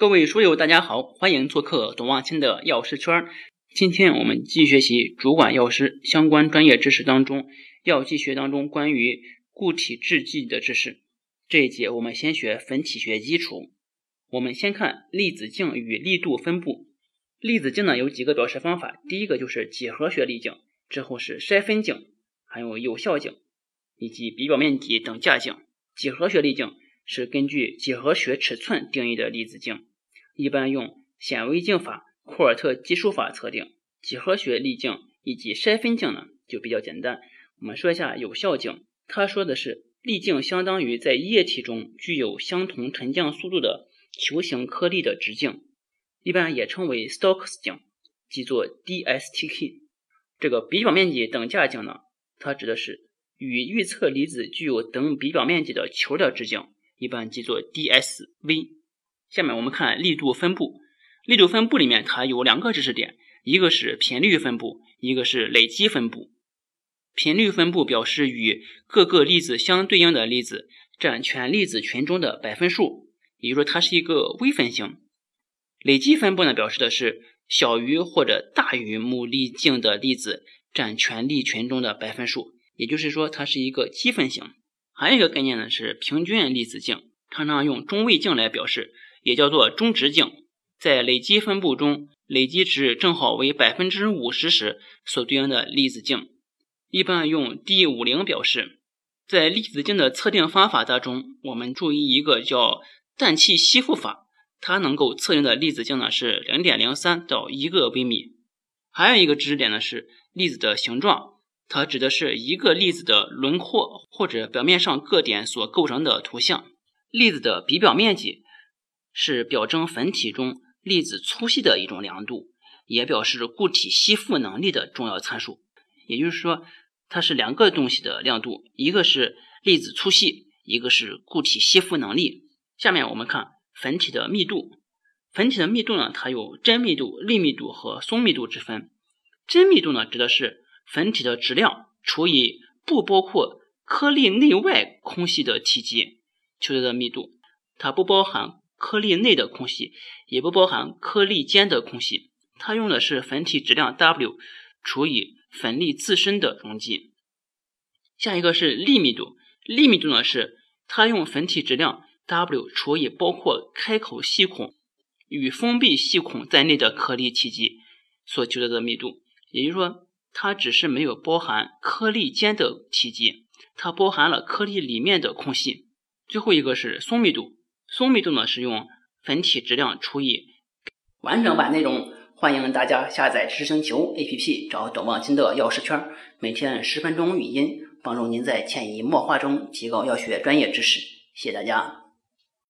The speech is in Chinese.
各位书友，大家好，欢迎做客董望清的药师圈。今天我们继续学习主管药师相关专业知识当中药剂学当中关于固体制剂的知识。这一节我们先学粉体学基础。我们先看粒子径与粒度分布。粒子径呢有几个表示方法，第一个就是几何学粒径，之后是筛分径，还有有效径以及比表面积等价径。几何学粒径是根据几何学尺寸定义的粒子径。一般用显微镜法、库尔特计数法测定几何学粒径以及筛分径呢，就比较简单。我们说一下有效径，它说的是粒径相当于在液体中具有相同沉降速度的球形颗粒的直径，一般也称为 Stokes 径，记作 DSTK。这个比表面积等价径呢，它指的是与预测离子具有等比表面积的球的直径，一般记作 DSV。下面我们看力度分布，力度分布里面它有两个知识点，一个是频率分布，一个是累积分布。频率分布表示与各个粒子相对应的粒子占全粒子群中的百分数，也就是说它是一个微分型。累积分布呢，表示的是小于或者大于母粒径的粒子占全粒群中的百分数，也就是说它是一个积分型。还有一个概念呢是平均粒子径，常常用中位径来表示。也叫做中值径，在累积分布中，累积值正好为百分之五十时所对应的粒子径，一般用 D 五零表示。在粒子径的测定方法当中，我们注意一个叫氮气吸附法，它能够测定的粒子径呢是零点零三到一个微米。还有一个知识点呢是粒子的形状，它指的是一个粒子的轮廓或者表面上各点所构成的图像。粒子的比表面积。是表征粉体中粒子粗细的一种量度，也表示固体吸附能力的重要参数。也就是说，它是两个东西的亮度，一个是粒子粗细，一个是固体吸附能力。下面我们看粉体的密度。粉体的密度呢，它有真密度、粒密度和松密度之分。真密度呢，指的是粉体的质量除以不包括颗粒内外空隙的体积求得的密度，它不包含。颗粒内的空隙也不包含颗粒间的空隙，它用的是粉体质量 W 除以粉粒自身的容积。下一个是粒密度，粒密度呢是它用粉体质量 W 除以包括开口细孔与封闭细孔在内的颗粒体积所求得的密度。也就是说，它只是没有包含颗粒间的体积，它包含了颗粒里面的空隙。最后一个是松密度。松密度呢是用粉体质量除以完整版内容。欢迎大家下载知识星球 APP，找董望清的药师圈，每天十分钟语音，帮助您在潜移默化中提高药学专业知识。谢谢大家。